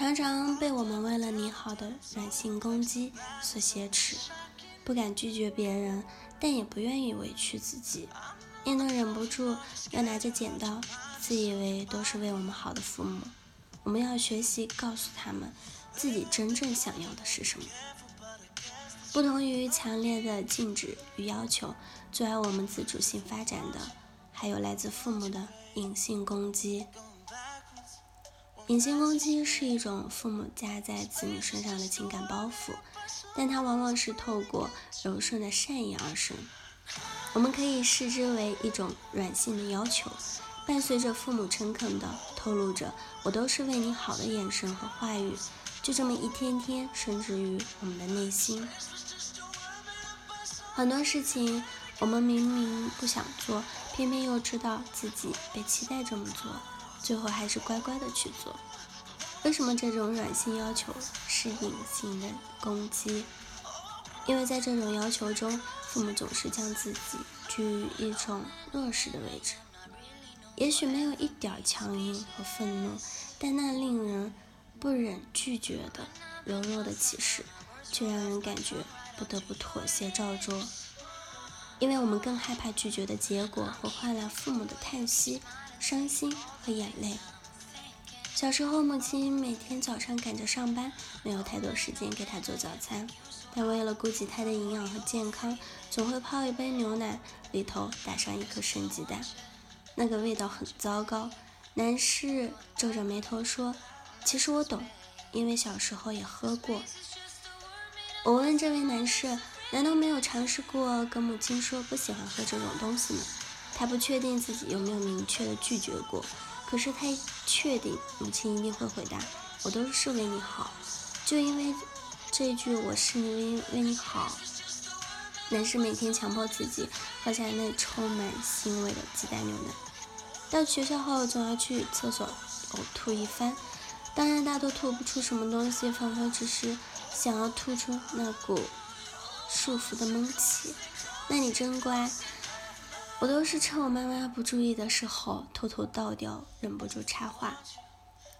常常被我们为了你好的软性攻击所挟持，不敢拒绝别人，但也不愿意委屈自己，也能忍不住要拿着剪刀，自以为都是为我们好的父母。我们要学习告诉他们，自己真正想要的是什么。不同于强烈的禁止与要求，阻碍我们自主性发展的，还有来自父母的隐性攻击。隐形攻击是一种父母加在子女身上的情感包袱，但它往往是透过柔顺的善意而生。我们可以视之为一种软性的要求，伴随着父母诚恳的透露着“我都是为你好”的眼神和话语，就这么一天天深植于我们的内心。很多事情我们明明不想做，偏偏又知道自己被期待这么做。最后还是乖乖的去做。为什么这种软性要求是隐形的攻击？因为在这种要求中，父母总是将自己居于一种弱势的位置。也许没有一点强硬和愤怒，但那令人不忍拒绝的柔弱的启示，却让人感觉不得不妥协照做。因为我们更害怕拒绝的结果会换来父母的叹息。伤心和眼泪。小时候，母亲每天早上赶着上班，没有太多时间给他做早餐，但为了顾及他的营养和健康，总会泡一杯牛奶，里头打上一颗生鸡蛋。那个味道很糟糕。男士皱着眉头说：“其实我懂，因为小时候也喝过。”我问这位男士：“难道没有尝试过跟母亲说不喜欢喝这种东西吗？”他不确定自己有没有明确的拒绝过，可是他确定母亲一定会回答：“我都是为你好。”就因为这句“我是因为为你好”，男士每天强迫自己喝下那充满腥味的鸡蛋牛奶。到学校后总要去厕所呕吐一番，当然大多吐不出什么东西，仿佛只是想要吐出那股束缚的闷气。那你真乖。我都是趁我妈妈不注意的时候偷偷倒掉，忍不住插话。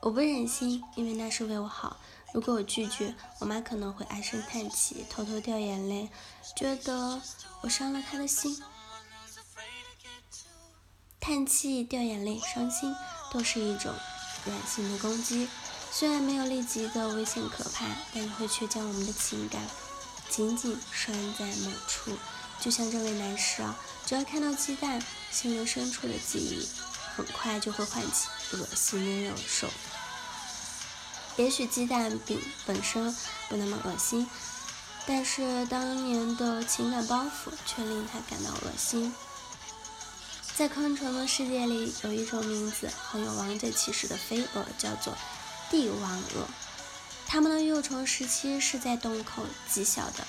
我不忍心，因为那是为我好。如果我拒绝，我妈可能会唉声叹气，偷偷掉眼泪，觉得我伤了她的心。叹气、掉眼泪、伤心，都是一种软性的攻击。虽然没有立即的危险可怕，但会却将我们的情感紧紧拴在某处。就像这位男士啊，只要看到鸡蛋，心灵深处的记忆很快就会唤起恶心的肉兽。也许鸡蛋饼本身不那么恶心，但是当年的情感包袱却令他感到恶心。在昆虫的世界里，有一种名字很有王者气势的飞蛾，叫做帝王蛾。它们的幼虫时期是在洞口极小的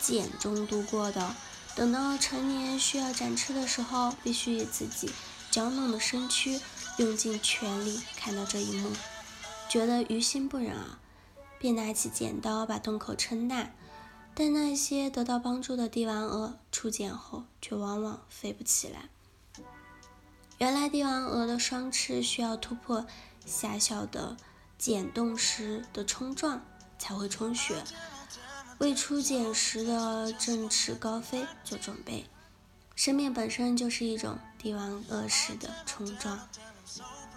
茧中度过的。等到成年需要展翅的时候，必须以自己娇嫩的身躯用尽全力。看到这一幕，觉得于心不忍啊，便拿起剪刀把洞口撑大。但那些得到帮助的帝王蛾出茧后，却往往飞不起来。原来帝王蛾的双翅需要突破狭小的茧洞时的冲撞，才会充血。为初茧时的振翅高飞做准备，生命本身就是一种帝王恶式的冲撞。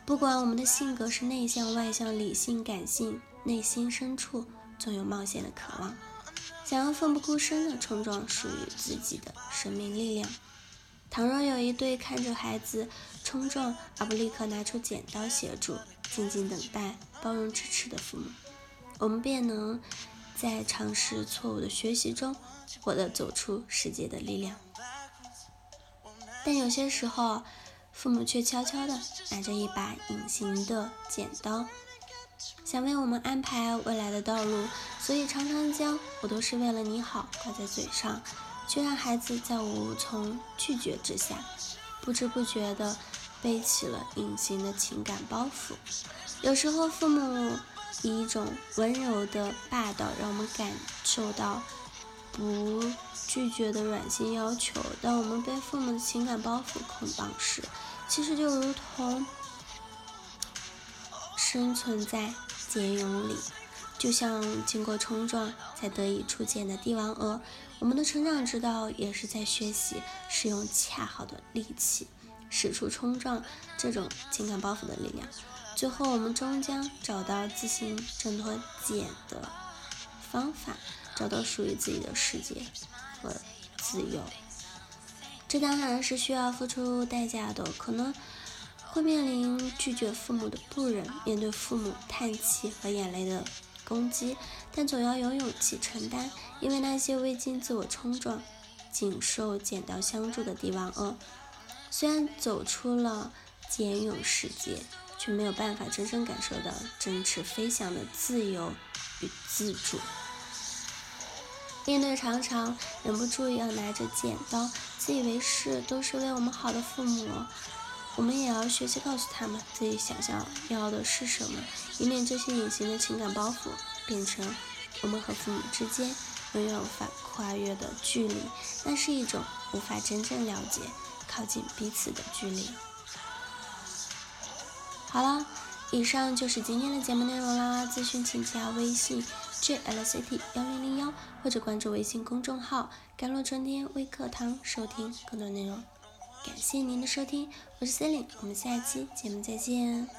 不管我们的性格是内向外向、理性感性，内心深处总有冒险的渴望，想要奋不顾身的冲撞属于自己的生命力量。倘若有一对看着孩子冲撞而不立刻拿出剪刀协助、静静等待、包容支持的父母，我们便能。在尝试错误的学习中，获得走出世界的力量。但有些时候，父母却悄悄地拿着一把隐形的剪刀，想为我们安排未来的道路，所以常常将“我都是为了你好”挂在嘴上，却让孩子在无从拒绝之下，不知不觉地背起了隐形的情感包袱。有时候，父母。以一种温柔的霸道，让我们感受到不拒绝的软性要求。当我们被父母的情感包袱捆绑时，其实就如同生存在茧蛹里。就像经过冲撞才得以出茧的帝王鹅，我们的成长之道也是在学习使用恰好的力气，使出冲撞这种情感包袱的力量。最后，我们终将找到自行挣脱茧的方法，找到属于自己的世界和自由。这当然是需要付出代价的，可能会面临拒绝父母的不忍，面对父母叹气和眼泪的。攻击，但总要有勇气承担，因为那些未经自我冲撞、仅受剪刀相助的帝王鳄，虽然走出了茧蛹世界，却没有办法真正感受到振翅飞翔的自由与自主。面对常常忍不住要拿着剪刀、自以为是都是为我们好的父母。我们也要学习告诉他们自己想象要的是什么，以免这些隐形的情感包袱变成我们和父母之间永远无法跨越的距离。那是一种无法真正了解、靠近彼此的距离。好了，以上就是今天的节目内容啦。咨询请加微信 jlct 幺零零幺，或者关注微信公众号“甘露春天微课堂”，收听更多内容。感谢您的收听，我是 c e l i n e 我们下期节目再见。